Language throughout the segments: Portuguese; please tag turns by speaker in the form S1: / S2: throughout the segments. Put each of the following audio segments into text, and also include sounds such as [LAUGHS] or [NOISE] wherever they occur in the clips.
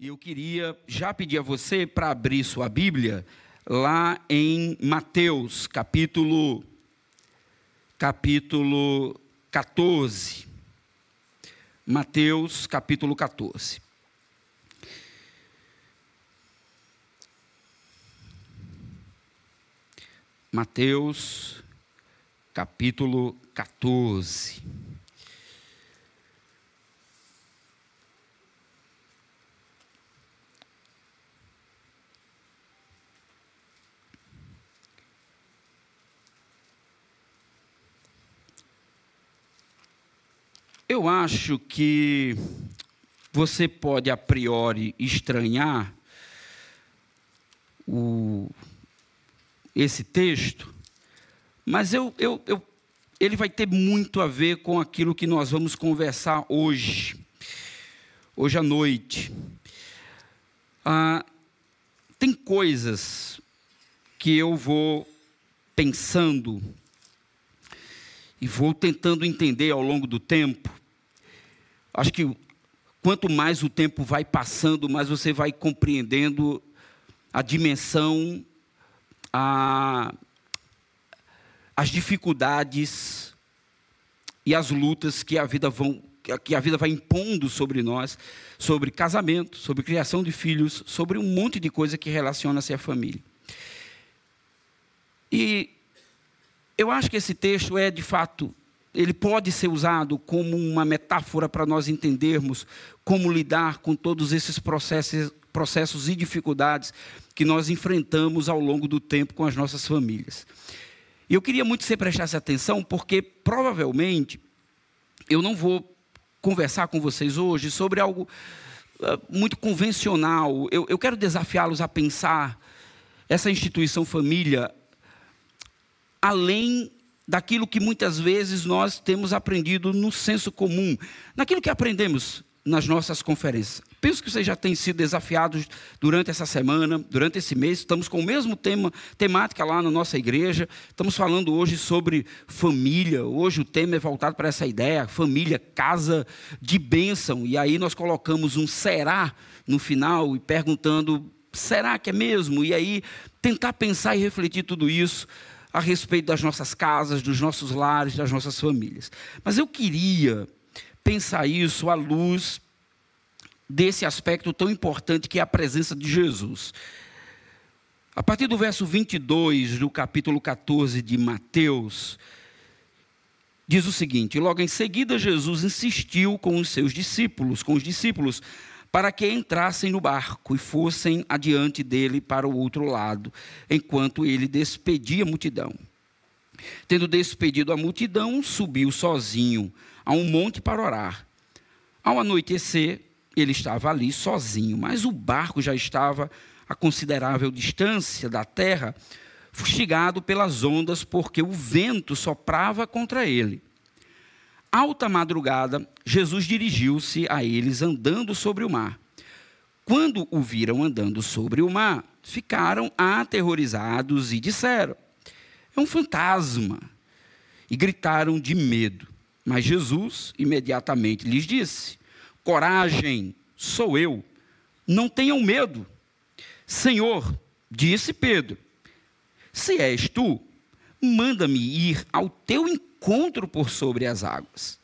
S1: E eu queria já pedir a você para abrir sua Bíblia lá em Mateus, capítulo capítulo 14. Mateus, capítulo 14. Mateus, capítulo 14. Eu acho que você pode a priori estranhar o, esse texto, mas eu, eu, eu, ele vai ter muito a ver com aquilo que nós vamos conversar hoje, hoje à noite. Ah, tem coisas que eu vou pensando e vou tentando entender ao longo do tempo. Acho que quanto mais o tempo vai passando, mais você vai compreendendo a dimensão, a, as dificuldades e as lutas que a vida vão que a vida vai impondo sobre nós, sobre casamento, sobre criação de filhos, sobre um monte de coisa que relaciona-se à família. E eu acho que esse texto é, de fato, ele pode ser usado como uma metáfora para nós entendermos como lidar com todos esses processos, processos e dificuldades que nós enfrentamos ao longo do tempo com as nossas famílias. E eu queria muito que você prestasse atenção, porque provavelmente eu não vou conversar com vocês hoje sobre algo uh, muito convencional. Eu, eu quero desafiá-los a pensar essa instituição família além daquilo que muitas vezes nós temos aprendido no senso comum, naquilo que aprendemos nas nossas conferências. Penso que vocês já têm sido desafiados durante essa semana, durante esse mês. Estamos com o mesmo tema, temática lá na nossa igreja. Estamos falando hoje sobre família. Hoje o tema é voltado para essa ideia, família, casa de bênção. E aí nós colocamos um será no final e perguntando, será que é mesmo? E aí tentar pensar e refletir tudo isso a respeito das nossas casas, dos nossos lares, das nossas famílias. Mas eu queria pensar isso à luz desse aspecto tão importante que é a presença de Jesus. A partir do verso 22 do capítulo 14 de Mateus, diz o seguinte: Logo em seguida, Jesus insistiu com os seus discípulos, com os discípulos, para que entrassem no barco e fossem adiante dele para o outro lado, enquanto ele despedia a multidão. Tendo despedido a multidão, subiu sozinho a um monte para orar. Ao anoitecer, ele estava ali sozinho, mas o barco já estava a considerável distância da terra, fustigado pelas ondas, porque o vento soprava contra ele. Alta madrugada, Jesus dirigiu-se a eles andando sobre o mar. Quando o viram andando sobre o mar, ficaram aterrorizados e disseram: É um fantasma. E gritaram de medo. Mas Jesus imediatamente lhes disse: Coragem, sou eu. Não tenham medo. Senhor, disse Pedro: Se és tu, manda-me ir ao teu encontro encontro por sobre as águas.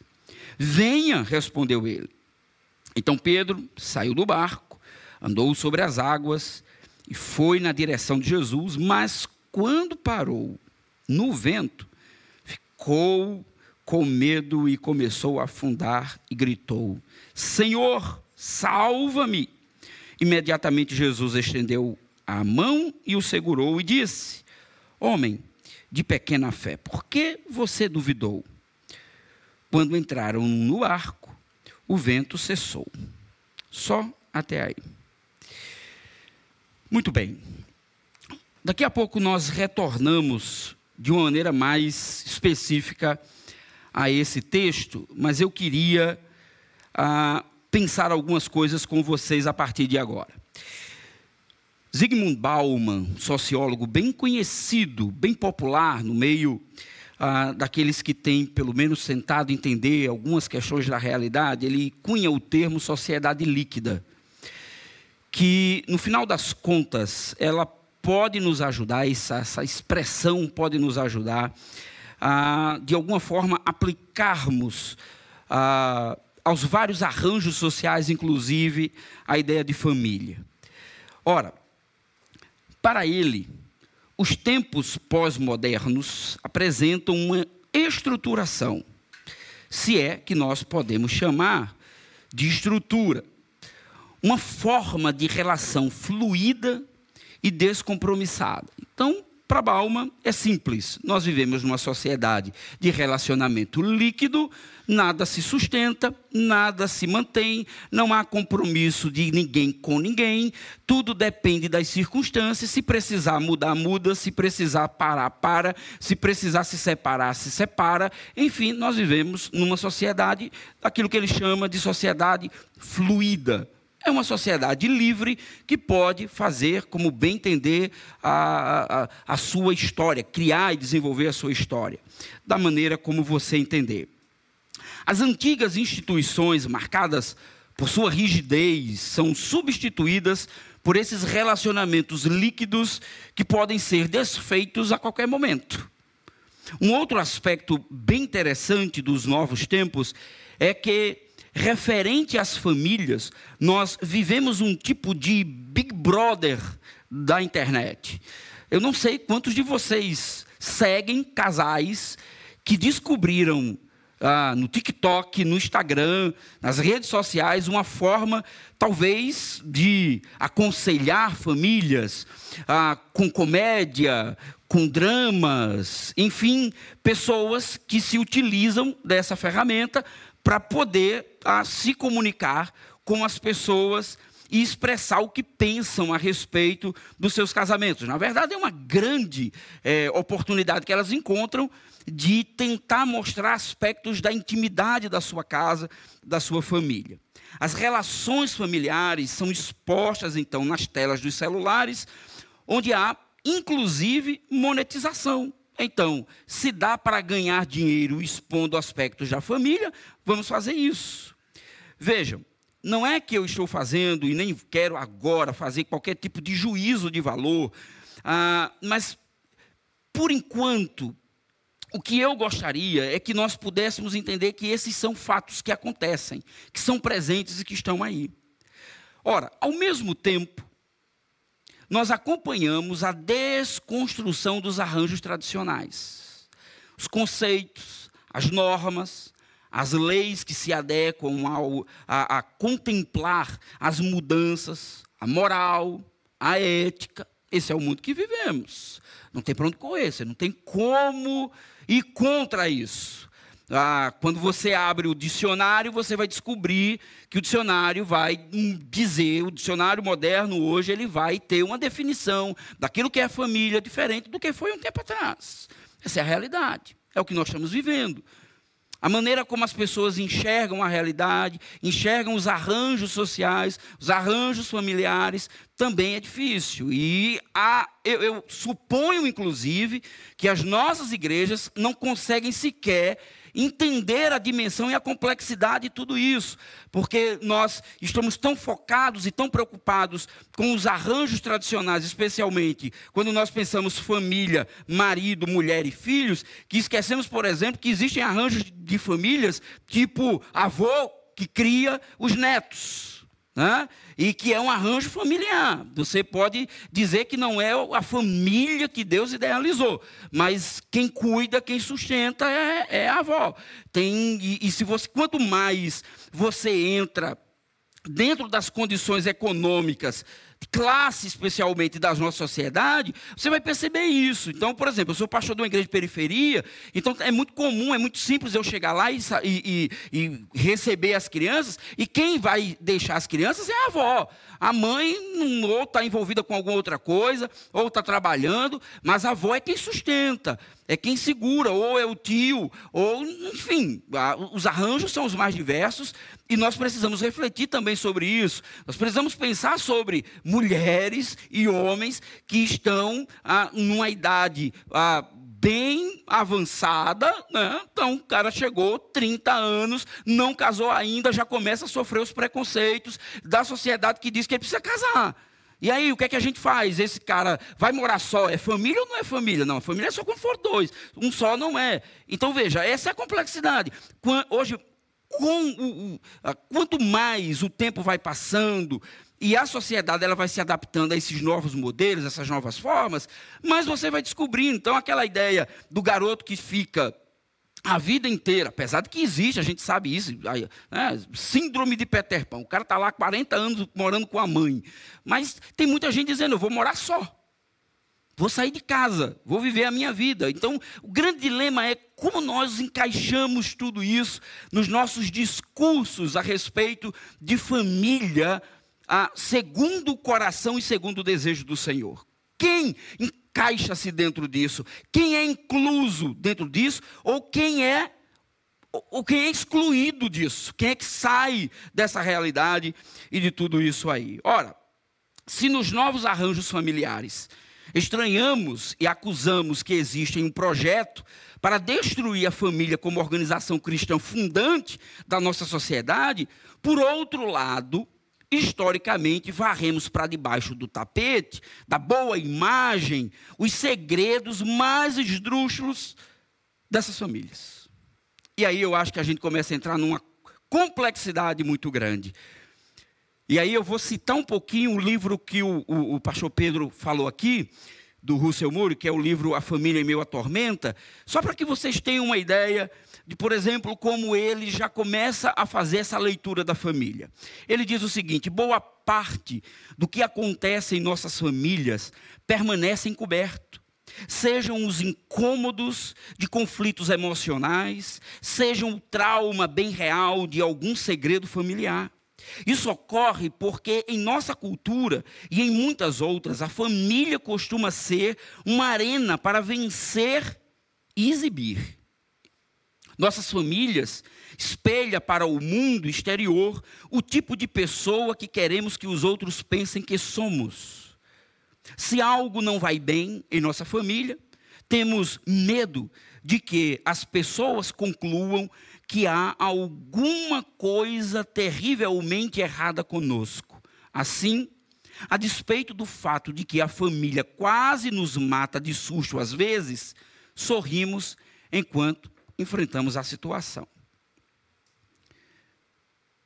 S1: Venha, respondeu ele. Então Pedro saiu do barco, andou sobre as águas e foi na direção de Jesus, mas quando parou no vento, ficou com medo e começou a afundar e gritou: Senhor, salva-me! Imediatamente Jesus estendeu a mão e o segurou e disse: Homem, de pequena fé, por que você duvidou? Quando entraram no arco, o vento cessou. Só até aí. Muito bem. Daqui a pouco nós retornamos de uma maneira mais específica a esse texto, mas eu queria ah, pensar algumas coisas com vocês a partir de agora. Zygmunt Bauman, sociólogo bem conhecido, bem popular no meio ah, daqueles que têm, pelo menos, tentado entender algumas questões da realidade, ele cunha o termo sociedade líquida. que, no final das contas, ela pode nos ajudar, essa, essa expressão pode nos ajudar de alguma forma, aplicarmos aos vários arranjos sociais, inclusive a ideia de família. Ora, para ele, os tempos pós-modernos apresentam uma estruturação, se é que nós podemos chamar de estrutura, uma forma de relação fluida e descompromissada. Então, para Bauman é simples. Nós vivemos numa sociedade de relacionamento líquido, nada se sustenta, nada se mantém, não há compromisso de ninguém com ninguém, tudo depende das circunstâncias. Se precisar mudar, muda, se precisar parar, para, se precisar se separar, se separa. Enfim, nós vivemos numa sociedade, aquilo que ele chama de sociedade fluida. É uma sociedade livre que pode fazer como bem entender a, a, a, sua história, criar e desenvolver a sua história, da maneira como você entender. As antigas instituições, marcadas por sua rigidez, são substituídas por esses relacionamentos líquidos que podem ser desfeitos a qualquer momento. Um outro aspecto bem interessante dos novos tempos é que referente às famílias, nós vivemos um tipo de Big Brother da internet. Eu não sei quantos de vocês seguem casais que descobriram ah, no TikTok, no Instagram, nas redes sociais, uma forma, talvez, de aconselhar famílias ah, com comédia, com dramas, enfim, pessoas que se utilizam dessa ferramenta para poder a, se comunicar com as pessoas e expressar o que pensam a respeito dos seus casamentos. Na verdade, é uma grande é, oportunidade que elas encontram de tentar mostrar aspectos da intimidade da sua casa, da sua família. As relações familiares são expostas, então, nas telas dos celulares, onde há, inclusive, monetização. Então, se dá para ganhar dinheiro expondo aspectos da família, vamos fazer isso. Vejam, não é que eu estou fazendo e nem quero agora fazer qualquer tipo de juízo de valor, ah, mas, por enquanto, o que eu gostaria é que nós pudéssemos entender que esses são fatos que acontecem, que são presentes e que estão aí. Ora, ao mesmo tempo, nós acompanhamos a desconstrução dos arranjos tradicionais. Os conceitos, as normas, as leis que se adequam ao, a, a contemplar as mudanças, a moral, a ética. Esse é o mundo que vivemos. Não tem para onde correr, você não tem como ir contra isso. Ah, quando você abre o dicionário, você vai descobrir que o dicionário vai dizer, o dicionário moderno hoje, ele vai ter uma definição daquilo que é família diferente do que foi um tempo atrás. Essa é a realidade, é o que nós estamos vivendo. A maneira como as pessoas enxergam a realidade, enxergam os arranjos sociais, os arranjos familiares, também é difícil. E eu, eu suponho, inclusive, que as nossas igrejas não conseguem sequer entender a dimensão e a complexidade de tudo isso, porque nós estamos tão focados e tão preocupados com os arranjos tradicionais, especialmente quando nós pensamos família, marido, mulher e filhos, que esquecemos, por exemplo, que existem arranjos de famílias tipo avô que cria os netos né? e que é um arranjo familiar. Você pode dizer que não é a família que Deus idealizou, mas quem cuida, quem sustenta é, é a avó. Tem, e, e se você, quanto mais você entra dentro das condições econômicas classe, especialmente das nossa sociedade, você vai perceber isso. Então, por exemplo, eu sou pastor de uma igreja de periferia, então é muito comum, é muito simples eu chegar lá e, e, e receber as crianças, e quem vai deixar as crianças é a avó. A mãe ou está envolvida com alguma outra coisa, ou está trabalhando, mas a avó é quem sustenta, é quem segura, ou é o tio, ou, enfim, os arranjos são os mais diversos, e nós precisamos refletir também sobre isso. Nós precisamos pensar sobre mulheres e homens que estão ah, numa idade ah, bem avançada, né? Então o cara chegou 30 anos, não casou ainda, já começa a sofrer os preconceitos da sociedade que diz que ele precisa casar. E aí, o que é que a gente faz? Esse cara vai morar só? É família ou não é família? Não, família é só quando for dois. Um só não é. Então, veja, essa é a complexidade. Hoje, com, quanto mais o tempo vai passando, e a sociedade ela vai se adaptando a esses novos modelos, essas novas formas, mas você vai descobrindo. Então, aquela ideia do garoto que fica a vida inteira, apesar de que existe, a gente sabe isso, né? síndrome de Peter Pan. O cara está lá 40 anos morando com a mãe. Mas tem muita gente dizendo, eu vou morar só. Vou sair de casa, vou viver a minha vida. Então, o grande dilema é como nós encaixamos tudo isso nos nossos discursos a respeito de família ah, segundo o coração e segundo o desejo do Senhor. Quem encaixa-se dentro disso? Quem é incluso dentro disso? Ou quem é ou quem é excluído disso? Quem é que sai dessa realidade e de tudo isso aí? Ora, se nos novos arranjos familiares estranhamos e acusamos que existe um projeto para destruir a família como organização cristã fundante da nossa sociedade, por outro lado, historicamente, varremos para debaixo do tapete, da boa imagem, os segredos mais esdrúxulos dessas famílias. E aí eu acho que a gente começa a entrar numa complexidade muito grande. E aí eu vou citar um pouquinho o livro que o, o, o pastor Pedro falou aqui, do Russell Moore, que é o livro A Família em Meio à Tormenta, só para que vocês tenham uma ideia de, por exemplo, como ele já começa a fazer essa leitura da família. Ele diz o seguinte: boa parte do que acontece em nossas famílias permanece encoberto. Sejam os incômodos de conflitos emocionais, sejam o trauma bem real de algum segredo familiar. Isso ocorre porque em nossa cultura e em muitas outras, a família costuma ser uma arena para vencer e exibir. Nossas famílias espelha para o mundo exterior o tipo de pessoa que queremos que os outros pensem que somos. Se algo não vai bem em nossa família, temos medo de que as pessoas concluam que há alguma coisa terrivelmente errada conosco. Assim, a despeito do fato de que a família quase nos mata de susto às vezes, sorrimos enquanto enfrentamos a situação.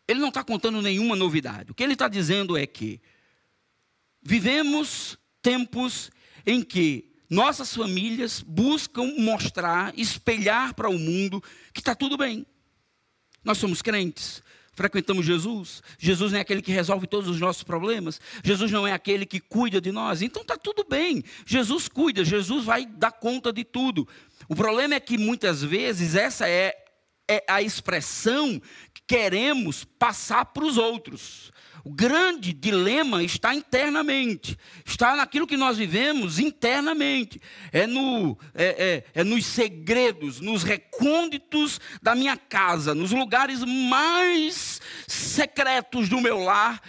S1: Ele não está contando nenhuma novidade. O que ele está dizendo é que vivemos tempos em que nossas famílias buscam mostrar, espelhar para o mundo que está tudo bem. Nós somos crentes, frequentamos Jesus. Jesus não é aquele que resolve todos os nossos problemas. Jesus não é aquele que cuida de nós. Então está tudo bem. Jesus cuida, Jesus vai dar conta de tudo. O problema é que muitas vezes essa é, é a expressão que queremos passar para os outros. O grande dilema está internamente, está naquilo que nós vivemos internamente, é, no, é, é, é nos segredos, nos recônditos da minha casa, nos lugares mais secretos do meu lar,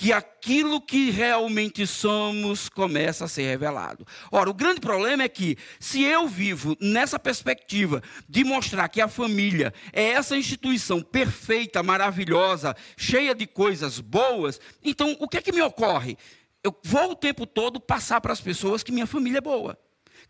S1: que aquilo que realmente somos começa a ser revelado. Ora, o grande problema é que, se eu vivo nessa perspectiva de mostrar que a família é essa instituição perfeita, maravilhosa, cheia de coisas boas, então o que é que me ocorre? Eu vou o tempo todo passar para as pessoas que minha família é boa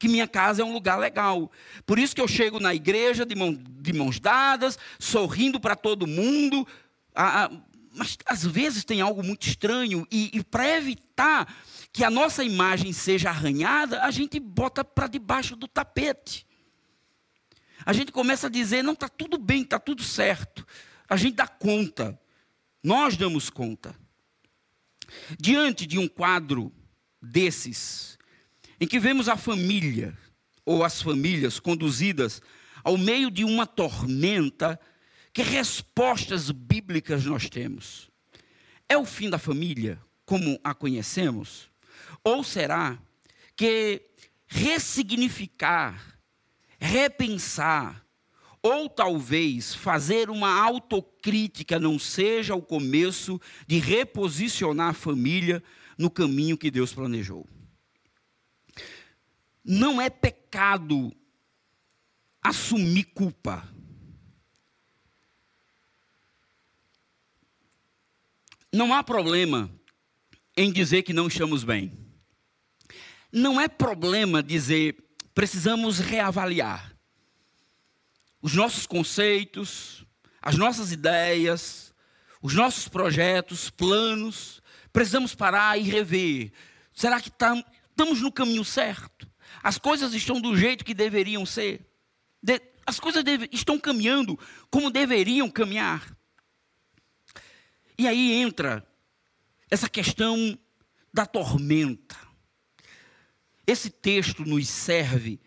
S1: que minha casa é um lugar legal. Por isso que eu chego na igreja de, mão, de mãos dadas, sorrindo para todo mundo. Ah, mas às vezes tem algo muito estranho, e, e para evitar que a nossa imagem seja arranhada, a gente bota para debaixo do tapete. A gente começa a dizer: não, está tudo bem, está tudo certo. A gente dá conta, nós damos conta. Diante de um quadro desses, em que vemos a família, ou as famílias conduzidas ao meio de uma tormenta, que respostas bíblicas nós temos? É o fim da família, como a conhecemos? Ou será que ressignificar, repensar, ou talvez fazer uma autocrítica não seja o começo de reposicionar a família no caminho que Deus planejou? Não é pecado assumir culpa. Não há problema em dizer que não estamos bem. Não é problema dizer precisamos reavaliar os nossos conceitos, as nossas ideias, os nossos projetos, planos. Precisamos parar e rever. Será que tá, estamos no caminho certo? As coisas estão do jeito que deveriam ser? De, as coisas deve, estão caminhando como deveriam caminhar? E aí entra essa questão da tormenta. Esse texto nos serve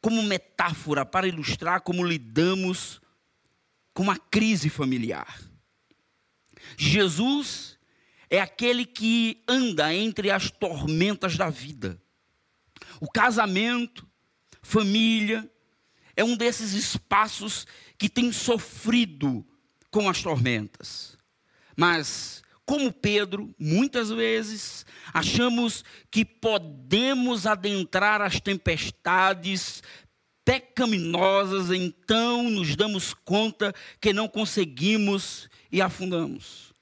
S1: como metáfora para ilustrar como lidamos com uma crise familiar. Jesus é aquele que anda entre as tormentas da vida. O casamento, família, é um desses espaços que tem sofrido com as tormentas. Mas, como Pedro, muitas vezes achamos que podemos adentrar as tempestades pecaminosas, então nos damos conta que não conseguimos e afundamos.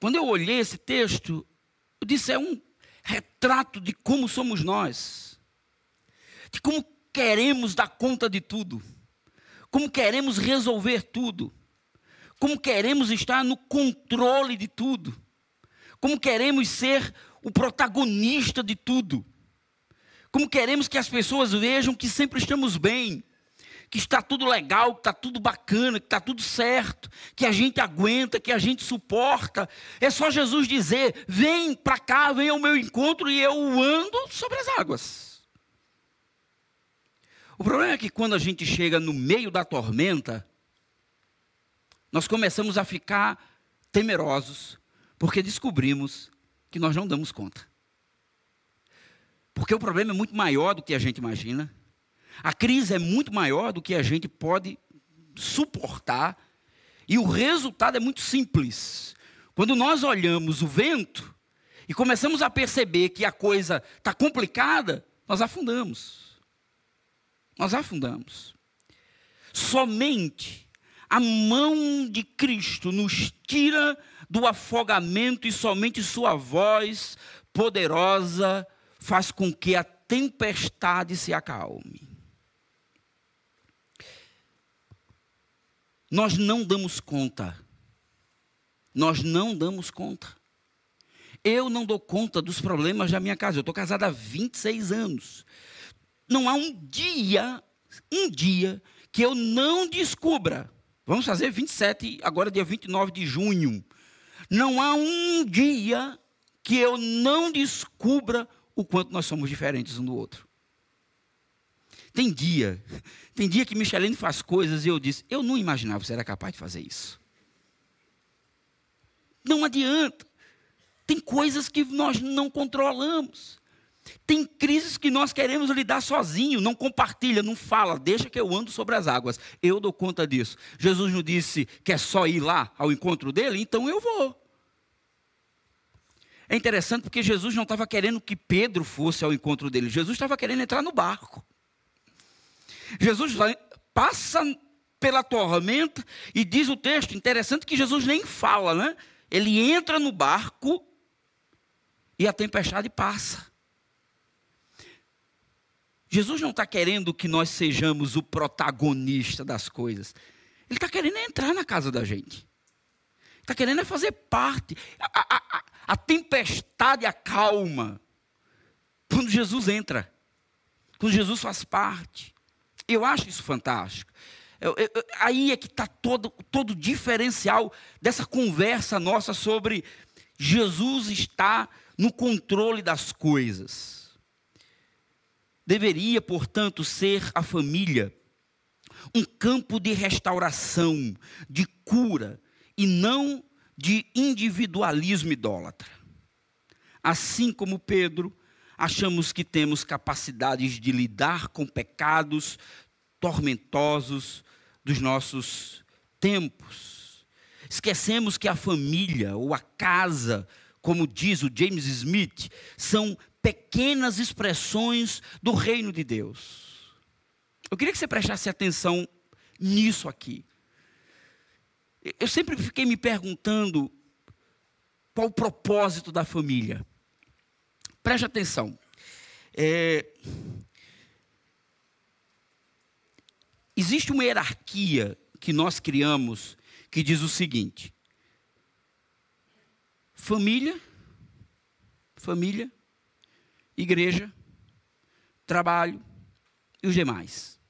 S1: Quando eu olhei esse texto, eu disse: é um retrato de como somos nós, de como queremos dar conta de tudo, como queremos resolver tudo, como queremos estar no controle de tudo, como queremos ser o protagonista de tudo, como queremos que as pessoas vejam que sempre estamos bem, que está tudo legal, que está tudo bacana, que está tudo certo, que a gente aguenta, que a gente suporta. É só Jesus dizer: vem para cá, vem ao meu encontro e eu ando sobre as águas. O problema é que quando a gente chega no meio da tormenta, nós começamos a ficar temerosos, porque descobrimos que nós não damos conta. Porque o problema é muito maior do que a gente imagina. A crise é muito maior do que a gente pode suportar. E o resultado é muito simples. Quando nós olhamos o vento e começamos a perceber que a coisa está complicada, nós afundamos. Nós afundamos. Somente a mão de Cristo nos tira do afogamento e somente Sua voz poderosa faz com que a tempestade se acalme. Nós não damos conta. Nós não damos conta. Eu não dou conta dos problemas da minha casa. Eu estou casada há 26 anos. Não há um dia, um dia, que eu não descubra. Vamos fazer 27, agora dia 29 de junho. Não há um dia que eu não descubra o quanto nós somos diferentes um do outro. Tem dia, tem dia que Michelene faz coisas e eu disse, eu não imaginava que você era capaz de fazer isso. Não adianta. Tem coisas que nós não controlamos. Tem crises que nós queremos lidar sozinho, não compartilha, não fala, deixa que eu ando sobre as águas. Eu dou conta disso. Jesus nos disse que é só ir lá ao encontro dele, então eu vou. É interessante porque Jesus não estava querendo que Pedro fosse ao encontro dele, Jesus estava querendo entrar no barco. Jesus passa pela tormenta e diz o texto, interessante que Jesus nem fala, né? Ele entra no barco e a tempestade passa. Jesus não está querendo que nós sejamos o protagonista das coisas. Ele está querendo entrar na casa da gente. Está querendo fazer parte. A, a, a tempestade acalma quando Jesus entra. Quando Jesus faz parte. Eu acho isso fantástico. Eu, eu, aí é que está todo, todo o diferencial dessa conversa nossa sobre Jesus está no controle das coisas. Deveria, portanto, ser a família um campo de restauração, de cura, e não de individualismo idólatra. Assim como Pedro, achamos que temos capacidades de lidar com pecados tormentosos dos nossos tempos. Esquecemos que a família ou a casa como diz o James Smith, são pequenas expressões do reino de Deus. Eu queria que você prestasse atenção nisso aqui. Eu sempre fiquei me perguntando qual o propósito da família. Preste atenção. É, existe uma hierarquia que nós criamos que diz o seguinte: família, família, igreja, trabalho e os demais.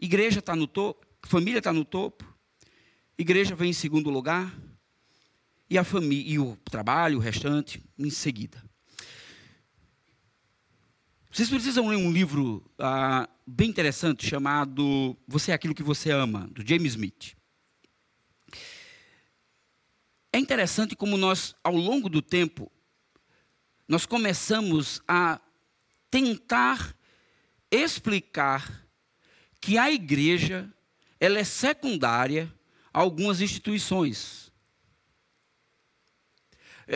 S1: Igreja está no topo, família está no topo, igreja vem em segundo lugar e a família e o trabalho, o restante em seguida. Vocês precisam ler um livro ah, bem interessante chamado Você é aquilo que você ama, do James Smith. É interessante como nós, ao longo do tempo, nós começamos a tentar explicar que a igreja ela é secundária a algumas instituições.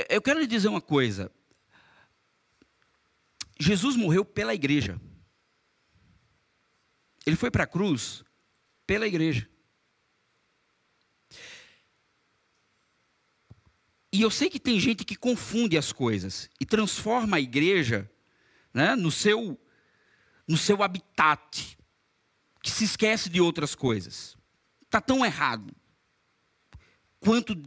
S1: Eu quero lhe dizer uma coisa. Jesus morreu pela igreja. Ele foi para a cruz pela igreja. E eu sei que tem gente que confunde as coisas e transforma a igreja né, no, seu, no seu habitat, que se esquece de outras coisas. Está tão errado quanto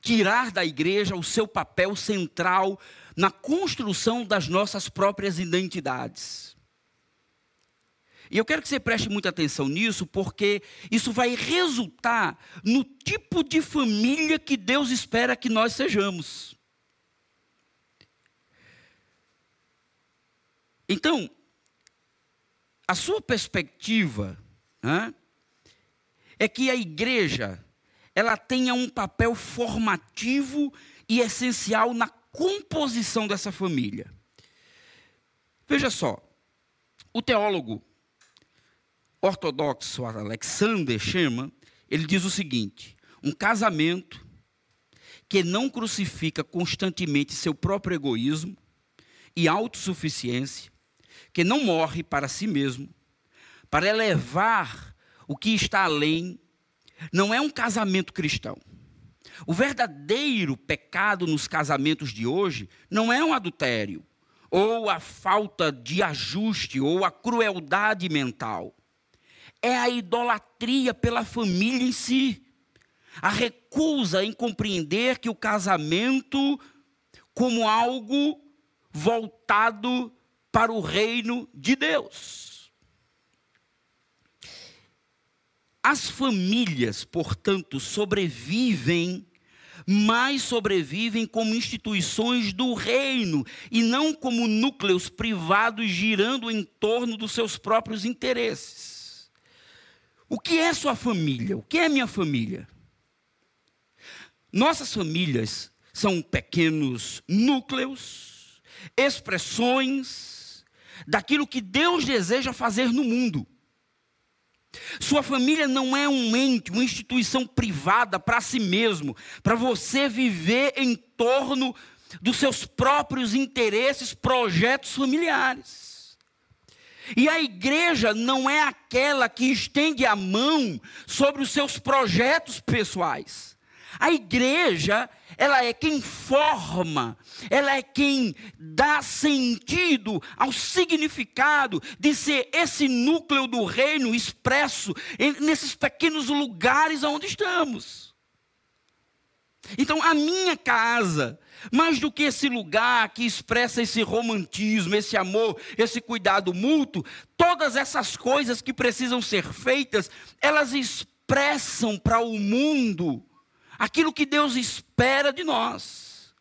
S1: tirar da igreja o seu papel central na construção das nossas próprias identidades. E eu quero que você preste muita atenção nisso, porque isso vai resultar no tipo de família que Deus espera que nós sejamos. Então, a sua perspectiva né, é que a igreja ela tenha um papel formativo e essencial na composição dessa família. Veja só, o teólogo ortodoxo Alexander Sherman, ele diz o seguinte: um casamento que não crucifica constantemente seu próprio egoísmo e autossuficiência, que não morre para si mesmo, para elevar o que está além, não é um casamento cristão. O verdadeiro pecado nos casamentos de hoje não é um adultério, ou a falta de ajuste, ou a crueldade mental é a idolatria pela família em si. A recusa em compreender que o casamento como algo voltado para o reino de Deus. As famílias, portanto, sobrevivem, mas sobrevivem como instituições do reino e não como núcleos privados girando em torno dos seus próprios interesses. O que é sua família? O que é minha família? Nossas famílias são pequenos núcleos, expressões daquilo que Deus deseja fazer no mundo. Sua família não é um ente, uma instituição privada para si mesmo, para você viver em torno dos seus próprios interesses, projetos familiares. E a igreja não é aquela que estende a mão sobre os seus projetos pessoais. A igreja, ela é quem forma, ela é quem dá sentido ao significado de ser esse núcleo do reino expresso nesses pequenos lugares onde estamos. Então, a minha casa, mais do que esse lugar que expressa esse romantismo, esse amor, esse cuidado mútuo, todas essas coisas que precisam ser feitas, elas expressam para o mundo aquilo que Deus espera de nós.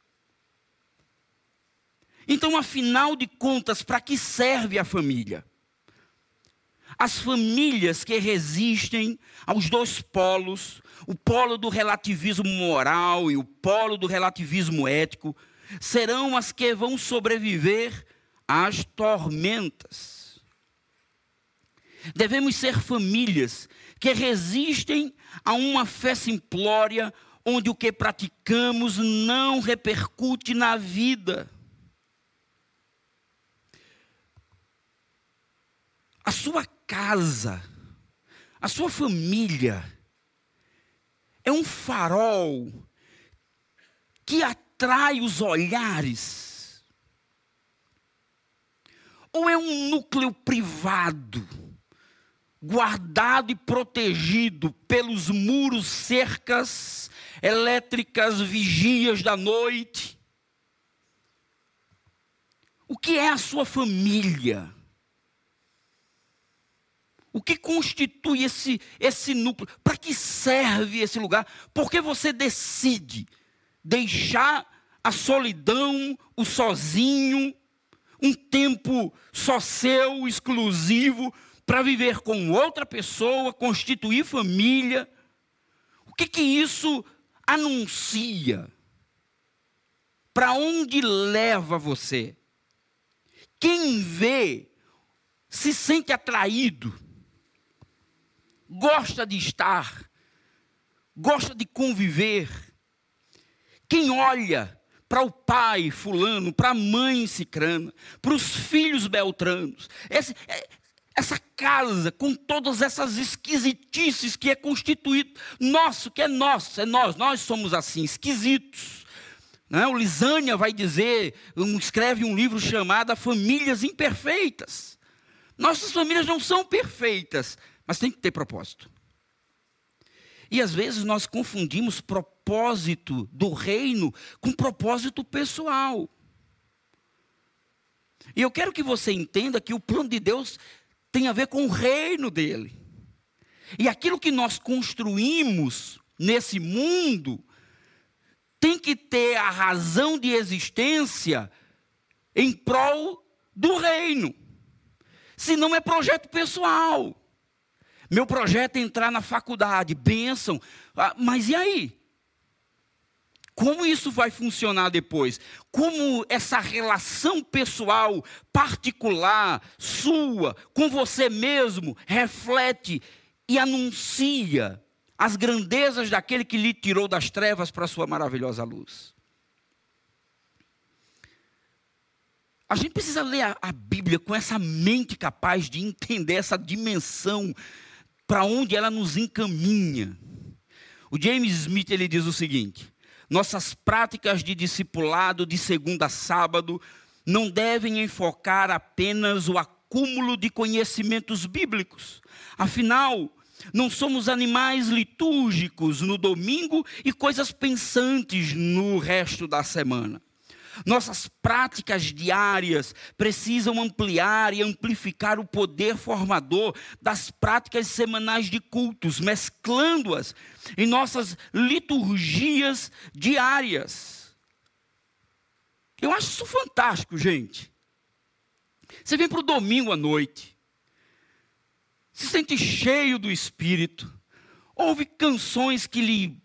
S1: Então, afinal de contas, para que serve a família? As famílias que resistem aos dois polos, o polo do relativismo moral e o polo do relativismo ético, serão as que vão sobreviver às tormentas. Devemos ser famílias que resistem a uma fé simplória onde o que praticamos não repercute na vida. A sua casa, a sua família, é um farol que atrai os olhares? Ou é um núcleo privado, guardado e protegido pelos muros, cercas elétricas, vigias da noite? O que é a sua família? O que constitui esse, esse núcleo? Para que serve esse lugar? Porque você decide deixar a solidão, o sozinho, um tempo só seu, exclusivo, para viver com outra pessoa, constituir família. O que que isso anuncia? Para onde leva você? Quem vê se sente atraído gosta de estar, gosta de conviver. Quem olha para o pai fulano, para a mãe cicrana, para os filhos beltranos, esse, é, essa casa com todas essas esquisitices que é constituído nosso, que é nosso, é nós, nós somos assim, esquisitos. Né? O Lisânia vai dizer, escreve um livro chamado Famílias Imperfeitas. Nossas famílias não são perfeitas, mas tem que ter propósito. E às vezes nós confundimos propósito do reino com propósito pessoal. E eu quero que você entenda que o plano de Deus tem a ver com o reino dele. E aquilo que nós construímos nesse mundo tem que ter a razão de existência em prol do reino. Se não é projeto pessoal. Meu projeto é entrar na faculdade, bênção. Ah, mas e aí? Como isso vai funcionar depois? Como essa relação pessoal, particular, sua, com você mesmo, reflete e anuncia as grandezas daquele que lhe tirou das trevas para a sua maravilhosa luz? A gente precisa ler a, a Bíblia com essa mente capaz de entender essa dimensão para onde ela nos encaminha. O James Smith ele diz o seguinte: nossas práticas de discipulado de segunda a sábado não devem enfocar apenas o acúmulo de conhecimentos bíblicos. Afinal, não somos animais litúrgicos no domingo e coisas pensantes no resto da semana. Nossas práticas diárias precisam ampliar e amplificar o poder formador das práticas semanais de cultos, mesclando-as em nossas liturgias diárias. Eu acho isso fantástico, gente. Você vem para o domingo à noite, se sente cheio do Espírito, ouve canções que lhe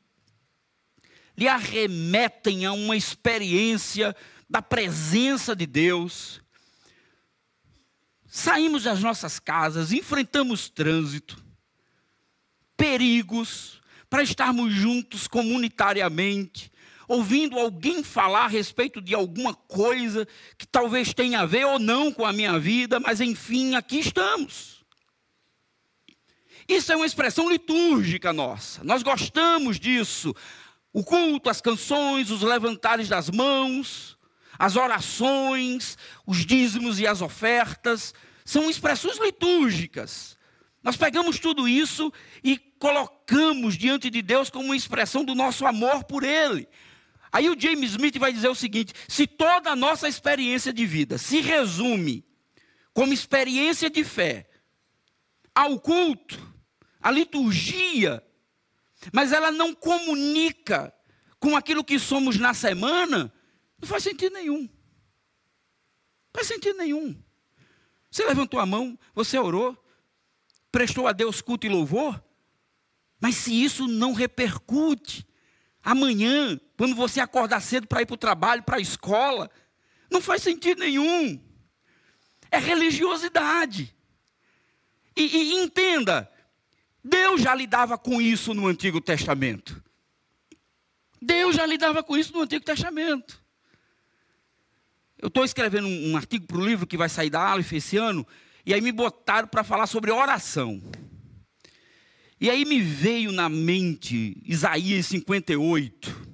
S1: lhe arremetem a uma experiência da presença de Deus. Saímos das nossas casas, enfrentamos trânsito, perigos, para estarmos juntos comunitariamente, ouvindo alguém falar a respeito de alguma coisa que talvez tenha a ver ou não com a minha vida, mas enfim, aqui estamos. Isso é uma expressão litúrgica nossa, nós gostamos disso. O culto, as canções, os levantares das mãos, as orações, os dízimos e as ofertas, são expressões litúrgicas. Nós pegamos tudo isso e colocamos diante de Deus como uma expressão do nosso amor por Ele. Aí o James Smith vai dizer o seguinte: se toda a nossa experiência de vida se resume como experiência de fé ao culto, à liturgia mas ela não comunica com aquilo que somos na semana, não faz sentido nenhum. Não faz sentido nenhum. Você levantou a mão, você orou, prestou a Deus culto e louvor, mas se isso não repercute amanhã, quando você acordar cedo para ir para o trabalho, para a escola, não faz sentido nenhum. É religiosidade. E, e entenda, Deus já lidava com isso no Antigo Testamento. Deus já lidava com isso no Antigo Testamento. Eu estou escrevendo um, um artigo para o livro que vai sair da Aleph esse ano, e aí me botaram para falar sobre oração. E aí me veio na mente Isaías 58.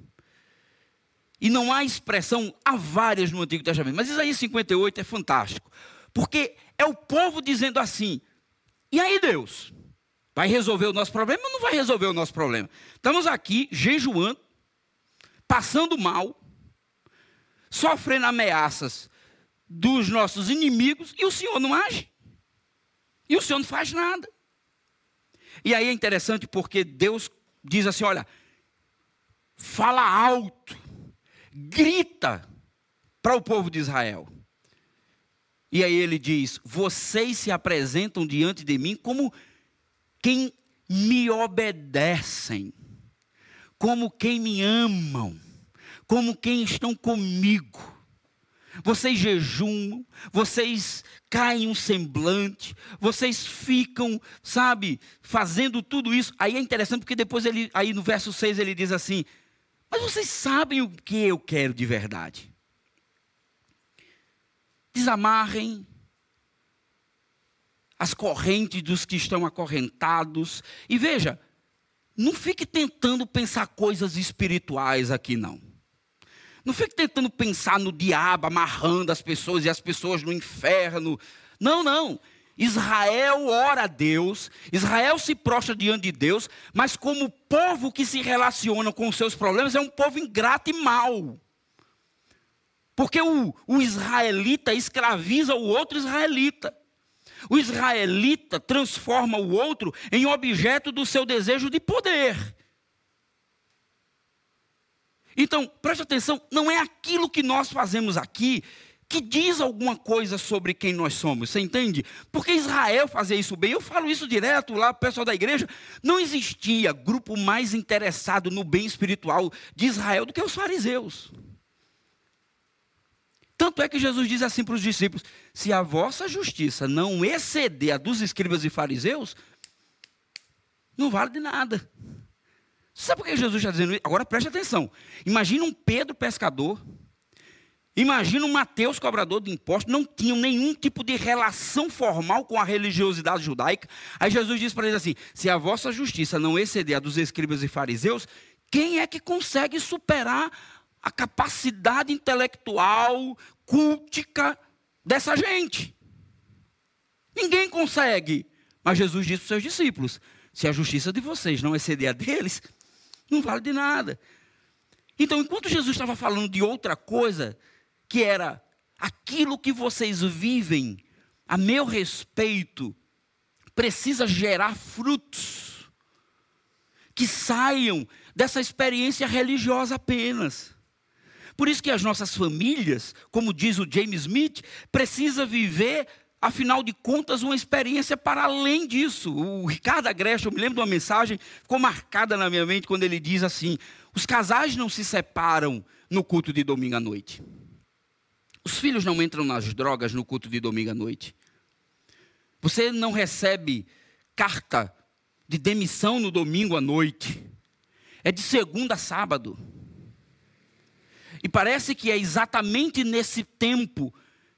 S1: E não há expressão, há várias no Antigo Testamento, mas Isaías 58 é fantástico. Porque é o povo dizendo assim: e aí, Deus? Vai resolver o nosso problema ou não vai resolver o nosso problema? Estamos aqui jejuando, passando mal, sofrendo ameaças dos nossos inimigos e o Senhor não age. E o Senhor não faz nada. E aí é interessante porque Deus diz assim: olha, fala alto, grita para o povo de Israel. E aí ele diz: vocês se apresentam diante de mim como quem me obedecem, como quem me amam, como quem estão comigo. Vocês jejumam, vocês caem um semblante, vocês ficam, sabe, fazendo tudo isso. Aí é interessante porque depois ele, aí no verso 6 ele diz assim: Mas vocês sabem o que eu quero de verdade. Desamarrem as correntes dos que estão acorrentados. E veja, não fique tentando pensar coisas espirituais aqui, não. Não fique tentando pensar no diabo amarrando as pessoas e as pessoas no inferno. Não, não. Israel ora a Deus, Israel se prostra diante de Deus, mas como povo que se relaciona com os seus problemas, é um povo ingrato e mau. Porque o, o israelita escraviza o outro israelita. O israelita transforma o outro em objeto do seu desejo de poder. Então, preste atenção, não é aquilo que nós fazemos aqui que diz alguma coisa sobre quem nós somos, você entende? Porque Israel fazia isso bem, eu falo isso direto lá para o pessoal da igreja, não existia grupo mais interessado no bem espiritual de Israel do que os fariseus. Tanto é que Jesus diz assim para os discípulos: se a vossa justiça não exceder a dos escribas e fariseus, não vale de nada. Sabe por que Jesus está dizendo isso? Agora preste atenção. Imagina um Pedro pescador. Imagina um Mateus cobrador de impostos. Não tinham nenhum tipo de relação formal com a religiosidade judaica. Aí Jesus diz para eles assim: se a vossa justiça não exceder a dos escribas e fariseus, quem é que consegue superar a capacidade intelectual, cultica dessa gente? Ninguém consegue. Mas Jesus disse para os seus discípulos: se a justiça de vocês não exceder a deles, não vale de nada. Então, enquanto Jesus estava falando de outra coisa, que era aquilo que vocês vivem a meu respeito, precisa gerar frutos que saiam dessa experiência religiosa apenas. Por isso que as nossas famílias, como diz o James Smith, precisa viver afinal de contas, uma experiência para além disso. O Ricardo Agreste, eu me lembro de uma mensagem, ficou marcada na minha mente quando ele diz assim: os casais não se separam no culto de domingo à noite. Os filhos não entram nas drogas no culto de domingo à noite. Você não recebe carta de demissão no domingo à noite. É de segunda a sábado. E parece que é exatamente nesse tempo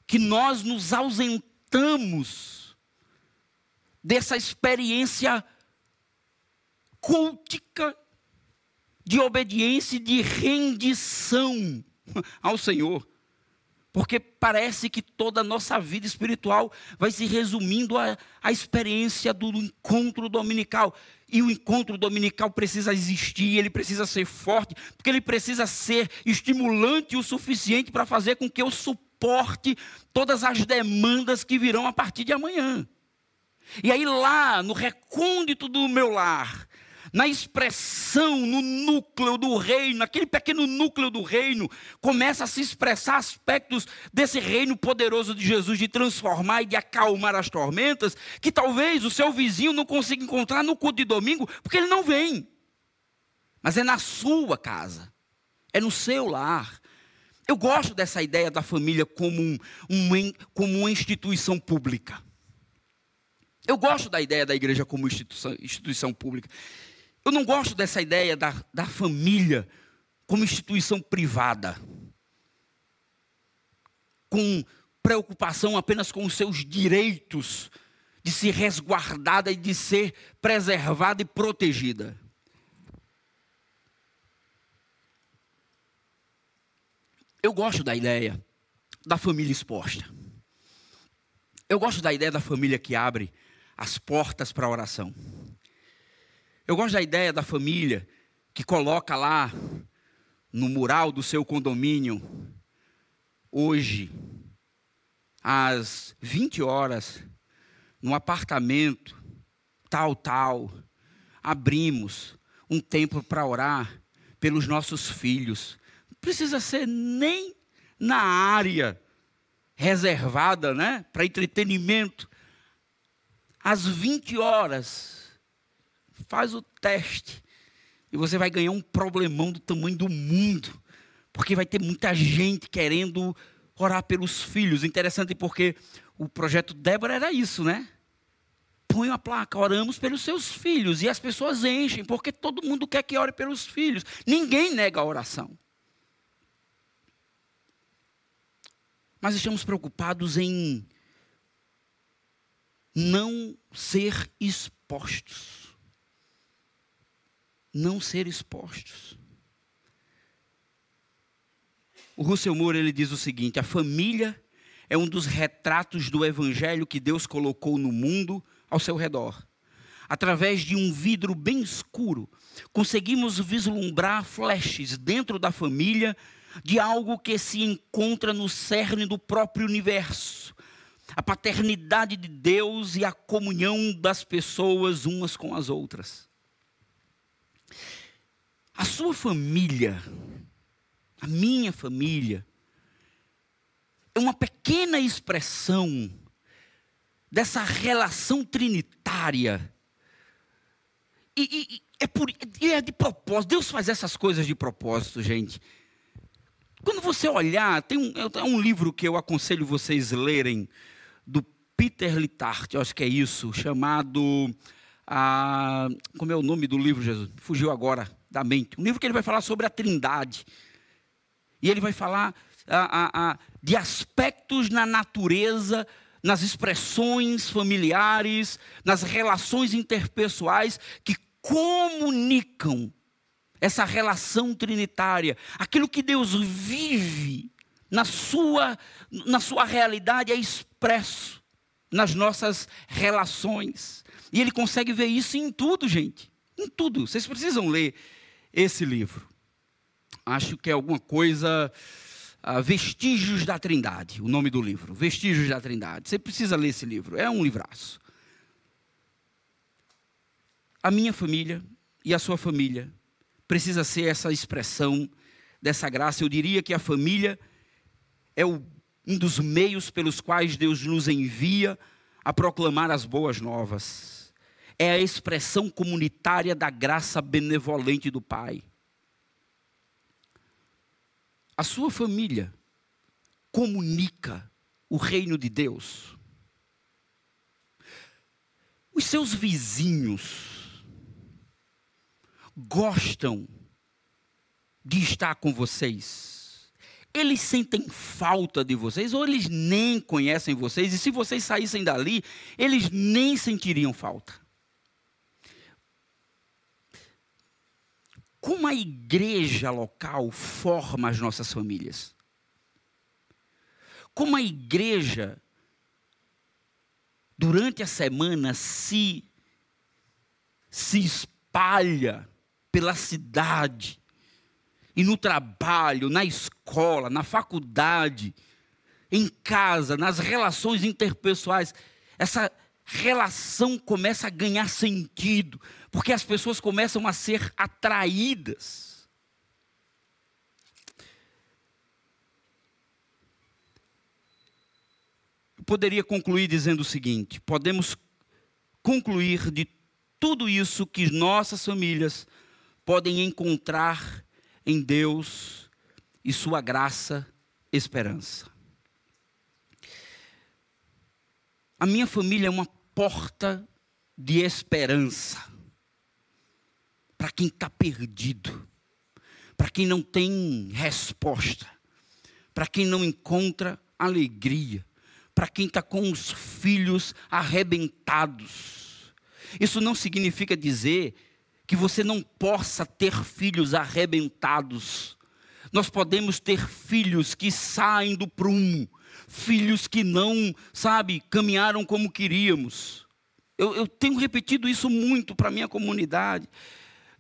S1: que nós nos ausentamos dessa experiência cultica de obediência e de rendição [LAUGHS] ao Senhor. Porque parece que toda a nossa vida espiritual vai se resumindo à, à experiência do encontro dominical. E o encontro dominical precisa existir, ele precisa ser forte, porque ele precisa ser estimulante o suficiente para fazer com que eu suporte todas as demandas que virão a partir de amanhã. E aí, lá no recôndito do meu lar, na expressão, no núcleo do reino, aquele pequeno núcleo do reino, começa a se expressar aspectos desse reino poderoso de Jesus de transformar e de acalmar as tormentas, que talvez o seu vizinho não consiga encontrar no culto de domingo, porque ele não vem. Mas é na sua casa, é no seu lar, eu gosto dessa ideia da família como, um, um, como uma instituição pública. Eu gosto da ideia da igreja como instituição, instituição pública. Eu não gosto dessa ideia da, da família como instituição privada, com preocupação apenas com os seus direitos de ser resguardada e de ser preservada e protegida. Eu gosto da ideia da família exposta. Eu gosto da ideia da família que abre as portas para a oração. Eu gosto da ideia da família que coloca lá no mural do seu condomínio, hoje, às 20 horas, no apartamento, tal, tal, abrimos um tempo para orar pelos nossos filhos. Não precisa ser nem na área reservada, né, para entretenimento. Às 20 horas, faz o teste e você vai ganhar um problemão do tamanho do mundo, porque vai ter muita gente querendo orar pelos filhos. Interessante porque o projeto Débora era isso, né? Põe uma placa, oramos pelos seus filhos. E as pessoas enchem, porque todo mundo quer que ore pelos filhos. Ninguém nega a oração. Mas estamos preocupados em não ser expostos. Não ser expostos. O Russell Moore ele diz o seguinte: a família é um dos retratos do evangelho que Deus colocou no mundo ao seu redor. Através de um vidro bem escuro, conseguimos vislumbrar flashes dentro da família de algo que se encontra no cerne do próprio universo. A paternidade de Deus e a comunhão das pessoas umas com as outras. A sua família a minha família, é uma pequena expressão dessa relação trinitária. E, e, é, por, é de propósito. Deus faz essas coisas de propósito, gente. Quando você olhar, tem um, é um livro que eu aconselho vocês lerem, do Peter Littart, eu acho que é isso, chamado. Ah, como é o nome do livro, Jesus? Fugiu agora da mente. Um livro que ele vai falar sobre a trindade. E ele vai falar de aspectos na natureza, nas expressões familiares, nas relações interpessoais que comunicam essa relação trinitária, aquilo que Deus vive na sua, na sua realidade é expresso nas nossas relações. E ele consegue ver isso em tudo, gente. Em tudo. Vocês precisam ler esse livro acho que é alguma coisa. Uh, Vestígios da Trindade, o nome do livro. Vestígios da Trindade. Você precisa ler esse livro, é um livraço. A minha família e a sua família precisa ser essa expressão dessa graça. Eu diria que a família é o, um dos meios pelos quais Deus nos envia a proclamar as boas novas. É a expressão comunitária da graça benevolente do Pai a sua família comunica o reino de Deus. Os seus vizinhos gostam de estar com vocês. Eles sentem falta de vocês, ou eles nem conhecem vocês, e se vocês saíssem dali, eles nem sentiriam falta. Como a igreja local forma as nossas famílias. Como a igreja, durante a semana, se, se espalha pela cidade, e no trabalho, na escola, na faculdade, em casa, nas relações interpessoais. Essa relação começa a ganhar sentido, porque as pessoas começam a ser atraídas. Eu poderia concluir dizendo o seguinte: podemos concluir de tudo isso que nossas famílias podem encontrar em Deus e Sua graça, esperança. A minha família é uma porta de esperança para quem está perdido, para quem não tem resposta, para quem não encontra alegria, para quem está com os filhos arrebentados. Isso não significa dizer que você não possa ter filhos arrebentados. Nós podemos ter filhos que saem do prumo, filhos que não, sabe, caminharam como queríamos. Eu, eu tenho repetido isso muito para a minha comunidade.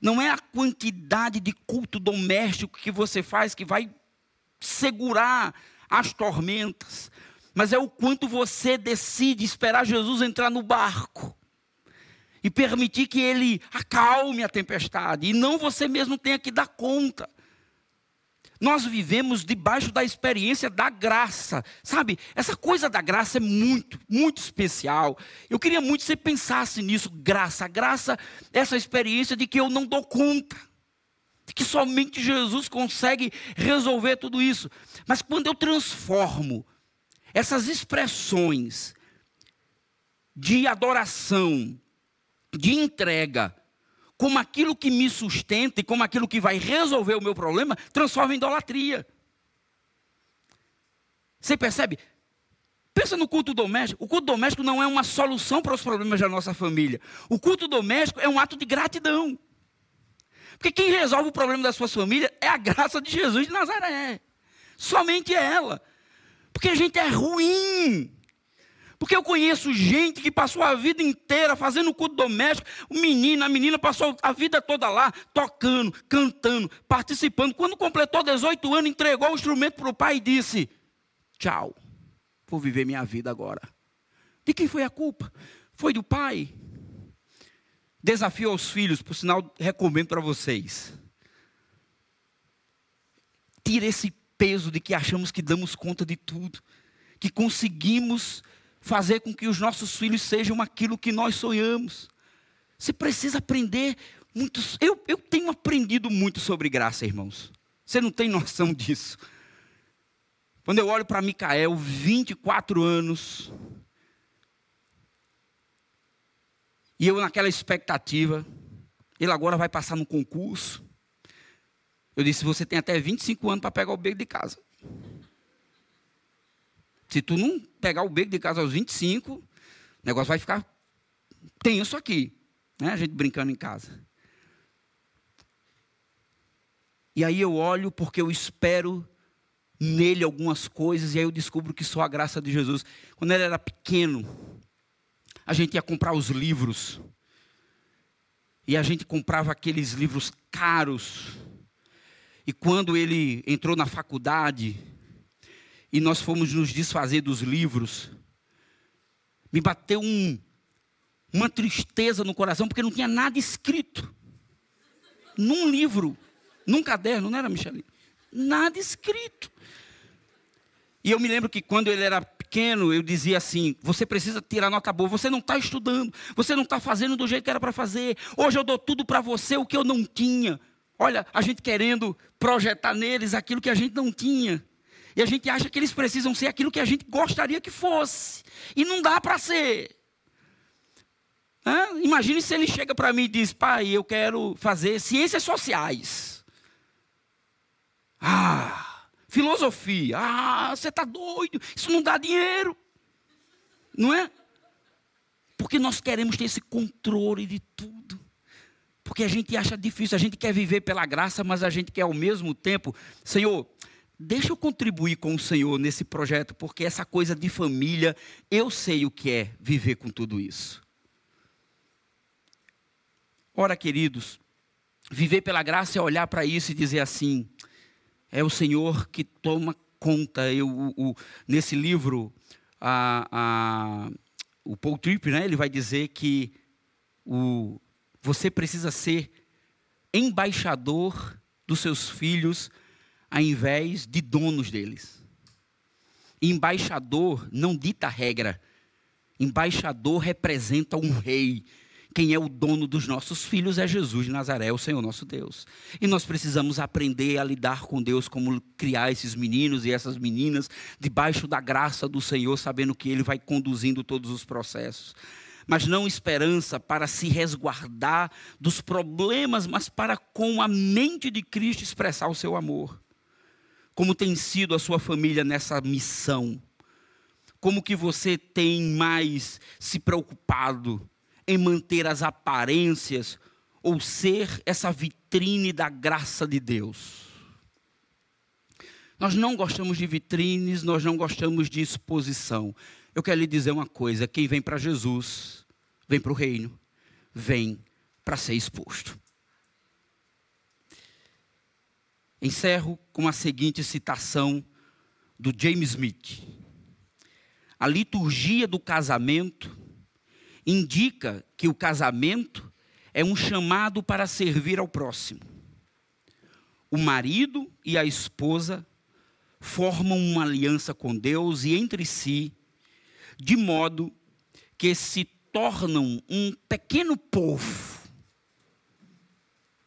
S1: Não é a quantidade de culto doméstico que você faz que vai segurar as tormentas, mas é o quanto você decide esperar Jesus entrar no barco e permitir que ele acalme a tempestade, e não você mesmo tenha que dar conta. Nós vivemos debaixo da experiência da graça, sabe? Essa coisa da graça é muito, muito especial. Eu queria muito que você pensasse nisso, graça. graça, essa experiência de que eu não dou conta, de que somente Jesus consegue resolver tudo isso. Mas quando eu transformo essas expressões de adoração, de entrega, como aquilo que me sustenta e como aquilo que vai resolver o meu problema, transforma em idolatria. Você percebe? Pensa no culto doméstico. O culto doméstico não é uma solução para os problemas da nossa família. O culto doméstico é um ato de gratidão. Porque quem resolve o problema da sua família é a graça de Jesus de Nazaré. Somente ela. Porque a gente é ruim. Porque eu conheço gente que passou a vida inteira fazendo culto doméstico. O menino, a menina passou a vida toda lá, tocando, cantando, participando. Quando completou 18 anos, entregou o instrumento para o pai e disse: Tchau, vou viver minha vida agora. De quem foi a culpa? Foi do pai. Desafio aos filhos, por sinal, recomendo para vocês. Tira esse peso de que achamos que damos conta de tudo, que conseguimos fazer com que os nossos filhos sejam aquilo que nós sonhamos. Você precisa aprender muito. Eu, eu tenho aprendido muito sobre graça, irmãos. Você não tem [LAUGHS] noção disso. Quando eu olho para Micael, 24 anos, e eu naquela expectativa, ele agora vai passar no concurso. Eu disse: você tem até 25 anos para pegar o beco de casa. Se tu não pegar o beco de casa aos 25, o negócio vai ficar tenso aqui. Né? A gente brincando em casa. E aí eu olho porque eu espero nele algumas coisas, e aí eu descubro que só a graça de Jesus. Quando ele era pequeno, a gente ia comprar os livros. E a gente comprava aqueles livros caros. E quando ele entrou na faculdade, e nós fomos nos desfazer dos livros, me bateu um, uma tristeza no coração, porque não tinha nada escrito. Num livro, num caderno, não era, Micheline? Nada escrito. E eu me lembro que quando ele era pequeno, eu dizia assim: você precisa tirar nota boa, você não está estudando, você não está fazendo do jeito que era para fazer. Hoje eu dou tudo para você o que eu não tinha. Olha, a gente querendo projetar neles aquilo que a gente não tinha. E a gente acha que eles precisam ser aquilo que a gente gostaria que fosse. E não dá para ser. Hã? Imagine se ele chega para mim e diz: Pai, eu quero fazer ciências sociais. Ah, filosofia. Ah, você está doido. Isso não dá dinheiro. Não é? Porque nós queremos ter esse controle de tudo. Porque a gente acha difícil, a gente quer viver pela graça, mas a gente quer ao mesmo tempo, Senhor, Deixa eu contribuir com o Senhor nesse projeto, porque essa coisa de família, eu sei o que é viver com tudo isso. Ora, queridos, viver pela graça é olhar para isso e dizer assim: é o Senhor que toma conta. Eu, o, o, nesse livro, a, a, o Paul Tripp, né, ele vai dizer que o, você precisa ser embaixador dos seus filhos ao invés de donos deles. Embaixador não dita regra. Embaixador representa um rei. Quem é o dono dos nossos filhos é Jesus de Nazaré, o Senhor nosso Deus. E nós precisamos aprender a lidar com Deus, como criar esses meninos e essas meninas debaixo da graça do Senhor, sabendo que Ele vai conduzindo todos os processos. mas não esperança para se resguardar dos problemas, mas para com a mente de Cristo expressar o seu amor. Como tem sido a sua família nessa missão? Como que você tem mais se preocupado em manter as aparências ou ser essa vitrine da graça de Deus? Nós não gostamos de vitrines, nós não gostamos de exposição. Eu quero lhe dizer uma coisa: quem vem para Jesus, vem para o reino, vem para ser exposto. Encerro com a seguinte citação do James Smith. A liturgia do casamento indica que o casamento é um chamado para servir ao próximo. O marido e a esposa formam uma aliança com Deus e entre si, de modo que se tornam um pequeno povo.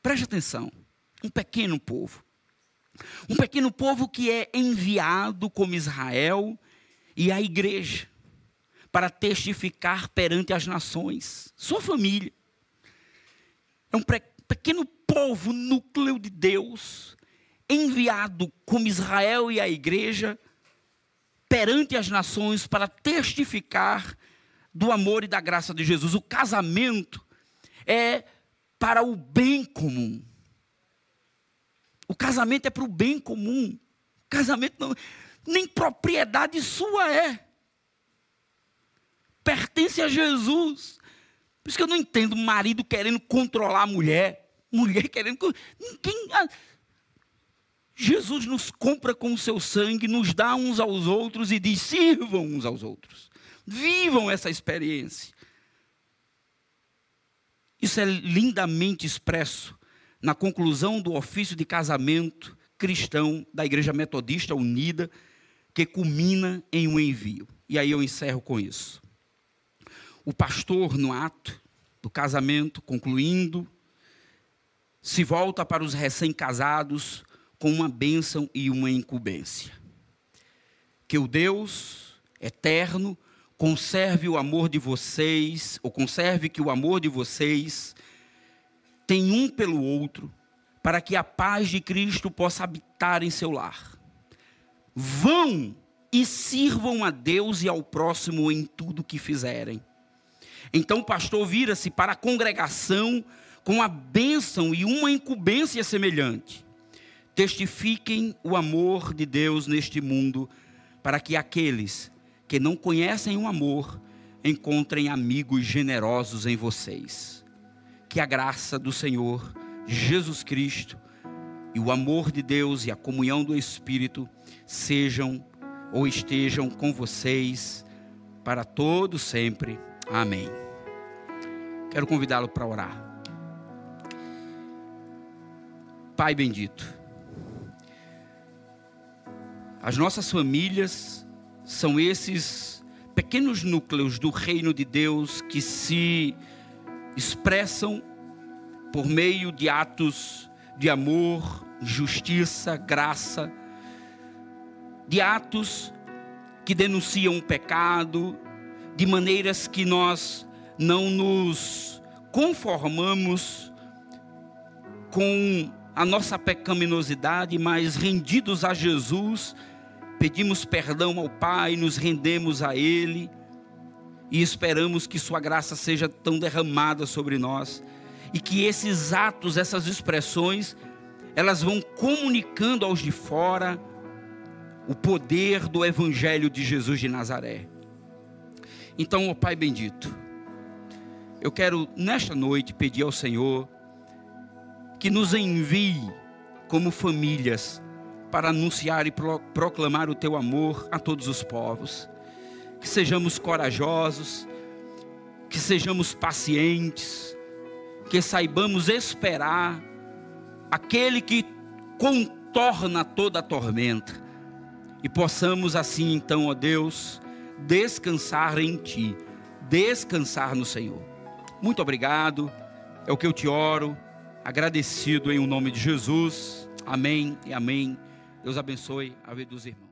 S1: Preste atenção, um pequeno povo. Um pequeno povo que é enviado como Israel e a igreja para testificar perante as nações, sua família. É um pequeno povo, núcleo de Deus, enviado como Israel e a igreja perante as nações para testificar do amor e da graça de Jesus. O casamento é para o bem comum. O casamento é para o bem comum. O casamento não, nem propriedade sua é. Pertence a Jesus. Por isso que eu não entendo marido querendo controlar a mulher, mulher querendo. Ninguém. Jesus nos compra com o seu sangue, nos dá uns aos outros e diz: sirvam uns aos outros. Vivam essa experiência. Isso é lindamente expresso na conclusão do ofício de casamento cristão da Igreja Metodista Unida, que culmina em um envio. E aí eu encerro com isso. O pastor, no ato do casamento, concluindo, se volta para os recém-casados com uma bênção e uma incumbência. Que o Deus eterno conserve o amor de vocês, ou conserve que o amor de vocês tem um pelo outro, para que a paz de Cristo possa habitar em seu lar. Vão e sirvam a Deus e ao próximo em tudo que fizerem. Então o pastor vira-se para a congregação com a bênção e uma incumbência semelhante testifiquem o amor de Deus neste mundo, para que aqueles que não conhecem o amor encontrem amigos generosos em vocês. Que a graça do Senhor Jesus Cristo e o amor de Deus e a comunhão do Espírito sejam ou estejam com vocês para todo sempre. Amém. Quero convidá-lo para orar. Pai bendito, as nossas famílias são esses pequenos núcleos do reino de Deus que se expressam por meio de atos de amor, justiça, graça, de atos que denunciam o pecado, de maneiras que nós não nos conformamos com a nossa pecaminosidade, mas rendidos a Jesus, pedimos perdão ao Pai, nos rendemos a Ele e esperamos que Sua graça seja tão derramada sobre nós e que esses atos, essas expressões, elas vão comunicando aos de fora o poder do Evangelho de Jesus de Nazaré. Então, ó Pai bendito, eu quero nesta noite pedir ao Senhor que nos envie como famílias para anunciar e proclamar o teu amor a todos os povos. Que sejamos corajosos, que sejamos pacientes, que saibamos esperar aquele que contorna toda a tormenta e possamos assim então, ó Deus, descansar em Ti, descansar no Senhor. Muito obrigado, é o que eu te oro, agradecido em o nome de Jesus. Amém e amém. Deus abençoe a vida dos irmãos.